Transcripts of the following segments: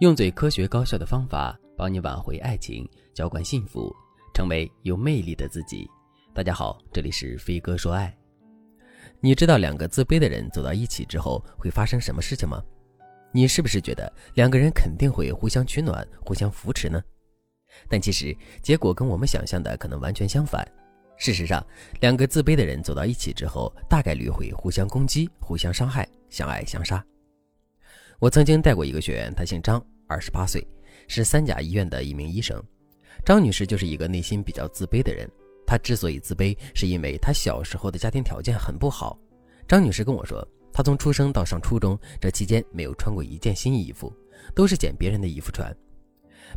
用最科学高效的方法帮你挽回爱情，浇灌幸福，成为有魅力的自己。大家好，这里是飞哥说爱。你知道两个自卑的人走到一起之后会发生什么事情吗？你是不是觉得两个人肯定会互相取暖、互相扶持呢？但其实结果跟我们想象的可能完全相反。事实上，两个自卑的人走到一起之后，大概率会互相攻击、互相伤害，相爱相杀。我曾经带过一个学员，她姓张，二十八岁，是三甲医院的一名医生。张女士就是一个内心比较自卑的人。她之所以自卑，是因为她小时候的家庭条件很不好。张女士跟我说，她从出生到上初中这期间没有穿过一件新衣服，都是捡别人的衣服穿。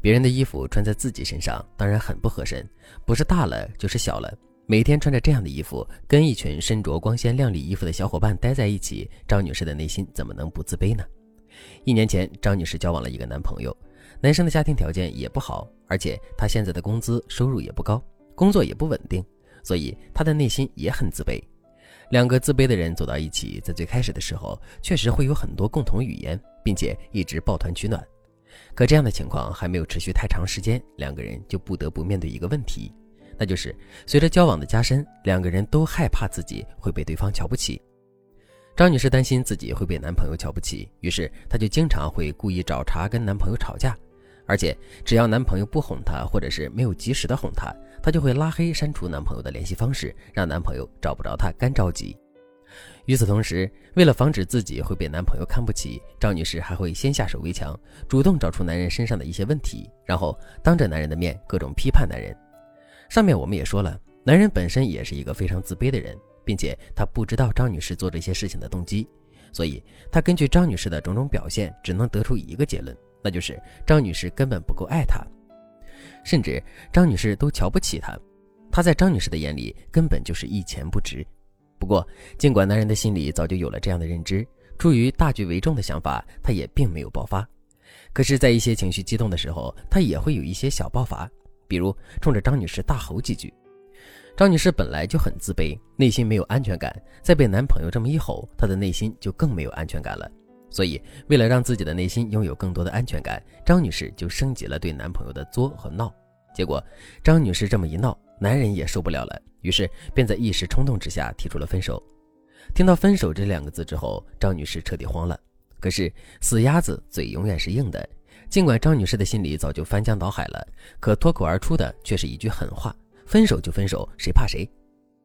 别人的衣服穿在自己身上，当然很不合身，不是大了就是小了。每天穿着这样的衣服，跟一群身着光鲜亮丽衣服的小伙伴待在一起，张女士的内心怎么能不自卑呢？一年前，张女士交往了一个男朋友，男生的家庭条件也不好，而且他现在的工资收入也不高，工作也不稳定，所以他的内心也很自卑。两个自卑的人走到一起，在最开始的时候，确实会有很多共同语言，并且一直抱团取暖。可这样的情况还没有持续太长时间，两个人就不得不面对一个问题，那就是随着交往的加深，两个人都害怕自己会被对方瞧不起。张女士担心自己会被男朋友瞧不起，于是她就经常会故意找茬跟男朋友吵架，而且只要男朋友不哄她，或者是没有及时的哄她，她就会拉黑删除男朋友的联系方式，让男朋友找不着她，干着急。与此同时，为了防止自己会被男朋友看不起，张女士还会先下手为强，主动找出男人身上的一些问题，然后当着男人的面各种批判男人。上面我们也说了，男人本身也是一个非常自卑的人。并且他不知道张女士做这些事情的动机，所以他根据张女士的种种表现，只能得出一个结论，那就是张女士根本不够爱他，甚至张女士都瞧不起他。他在张女士的眼里根本就是一钱不值。不过，尽管男人的心里早就有了这样的认知，出于大局为重的想法，他也并没有爆发。可是，在一些情绪激动的时候，他也会有一些小爆发，比如冲着张女士大吼几句。张女士本来就很自卑，内心没有安全感，再被男朋友这么一吼，她的内心就更没有安全感了。所以，为了让自己的内心拥有更多的安全感，张女士就升级了对男朋友的作和闹。结果，张女士这么一闹，男人也受不了了，于是便在一时冲动之下提出了分手。听到“分手”这两个字之后，张女士彻底慌了。可是，死鸭子嘴永远是硬的，尽管张女士的心里早就翻江倒海了，可脱口而出的却是一句狠话。分手就分手，谁怕谁？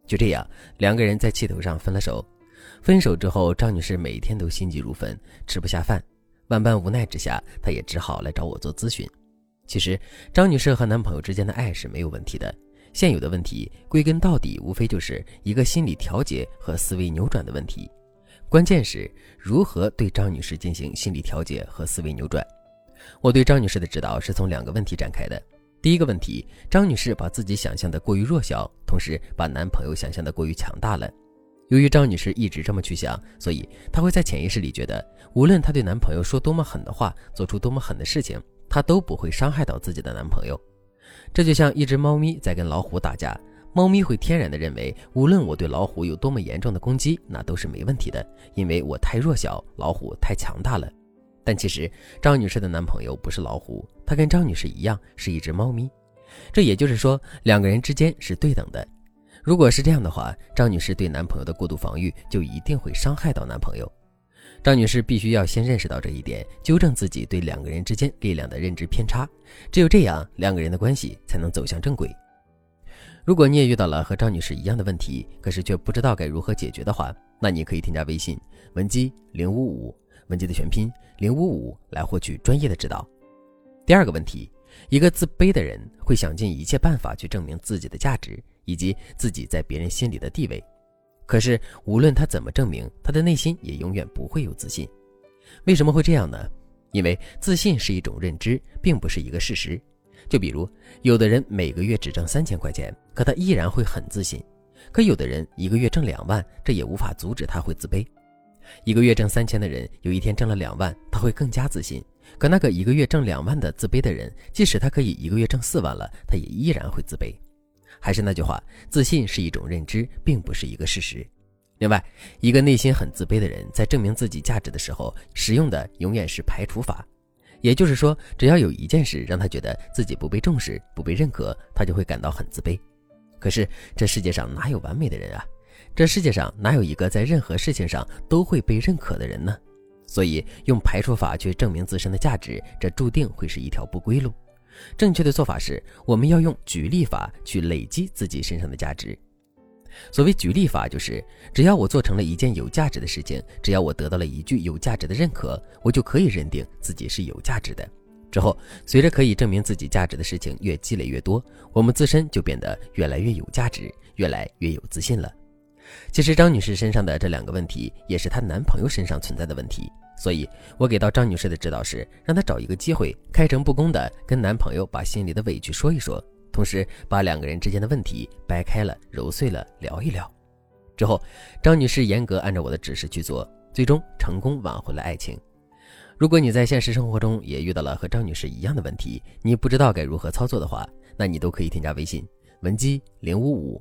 就这样，两个人在气头上分了手。分手之后，张女士每天都心急如焚，吃不下饭。万般无奈之下，她也只好来找我做咨询。其实，张女士和男朋友之间的爱是没有问题的。现有的问题，归根到底，无非就是一个心理调节和思维扭转的问题。关键是如何对张女士进行心理调节和思维扭转。我对张女士的指导是从两个问题展开的。第一个问题，张女士把自己想象的过于弱小，同时把男朋友想象的过于强大了。由于张女士一直这么去想，所以她会在潜意识里觉得，无论她对男朋友说多么狠的话，做出多么狠的事情，她都不会伤害到自己的男朋友。这就像一只猫咪在跟老虎打架，猫咪会天然的认为，无论我对老虎有多么严重的攻击，那都是没问题的，因为我太弱小，老虎太强大了。但其实张女士的男朋友不是老虎，他跟张女士一样是一只猫咪。这也就是说，两个人之间是对等的。如果是这样的话，张女士对男朋友的过度防御就一定会伤害到男朋友。张女士必须要先认识到这一点，纠正自己对两个人之间力量的认知偏差。只有这样，两个人的关系才能走向正轨。如果你也遇到了和张女士一样的问题，可是却不知道该如何解决的话，那你可以添加微信文姬零五五。文姬的全拼零五五来获取专业的指导。第二个问题，一个自卑的人会想尽一切办法去证明自己的价值以及自己在别人心里的地位，可是无论他怎么证明，他的内心也永远不会有自信。为什么会这样呢？因为自信是一种认知，并不是一个事实。就比如，有的人每个月只挣三千块钱，可他依然会很自信；可有的人一个月挣两万，这也无法阻止他会自卑。一个月挣三千的人，有一天挣了两万，他会更加自信。可那个一个月挣两万的自卑的人，即使他可以一个月挣四万了，他也依然会自卑。还是那句话，自信是一种认知，并不是一个事实。另外，一个内心很自卑的人，在证明自己价值的时候，使用的永远是排除法。也就是说，只要有一件事让他觉得自己不被重视、不被认可，他就会感到很自卑。可是这世界上哪有完美的人啊？这世界上哪有一个在任何事情上都会被认可的人呢？所以用排除法去证明自身的价值，这注定会是一条不归路。正确的做法是，我们要用举例法去累积自己身上的价值。所谓举例法，就是只要我做成了一件有价值的事情，只要我得到了一句有价值的认可，我就可以认定自己是有价值的。之后，随着可以证明自己价值的事情越积累越多，我们自身就变得越来越有价值，越来越有自信了。其实张女士身上的这两个问题，也是她男朋友身上存在的问题。所以我给到张女士的指导是，让她找一个机会，开诚布公的跟男朋友把心里的委屈说一说。同时，把两个人之间的问题掰开了、揉碎了聊一聊，之后，张女士严格按照我的指示去做，最终成功挽回了爱情。如果你在现实生活中也遇到了和张女士一样的问题，你不知道该如何操作的话，那你都可以添加微信文姬零五五，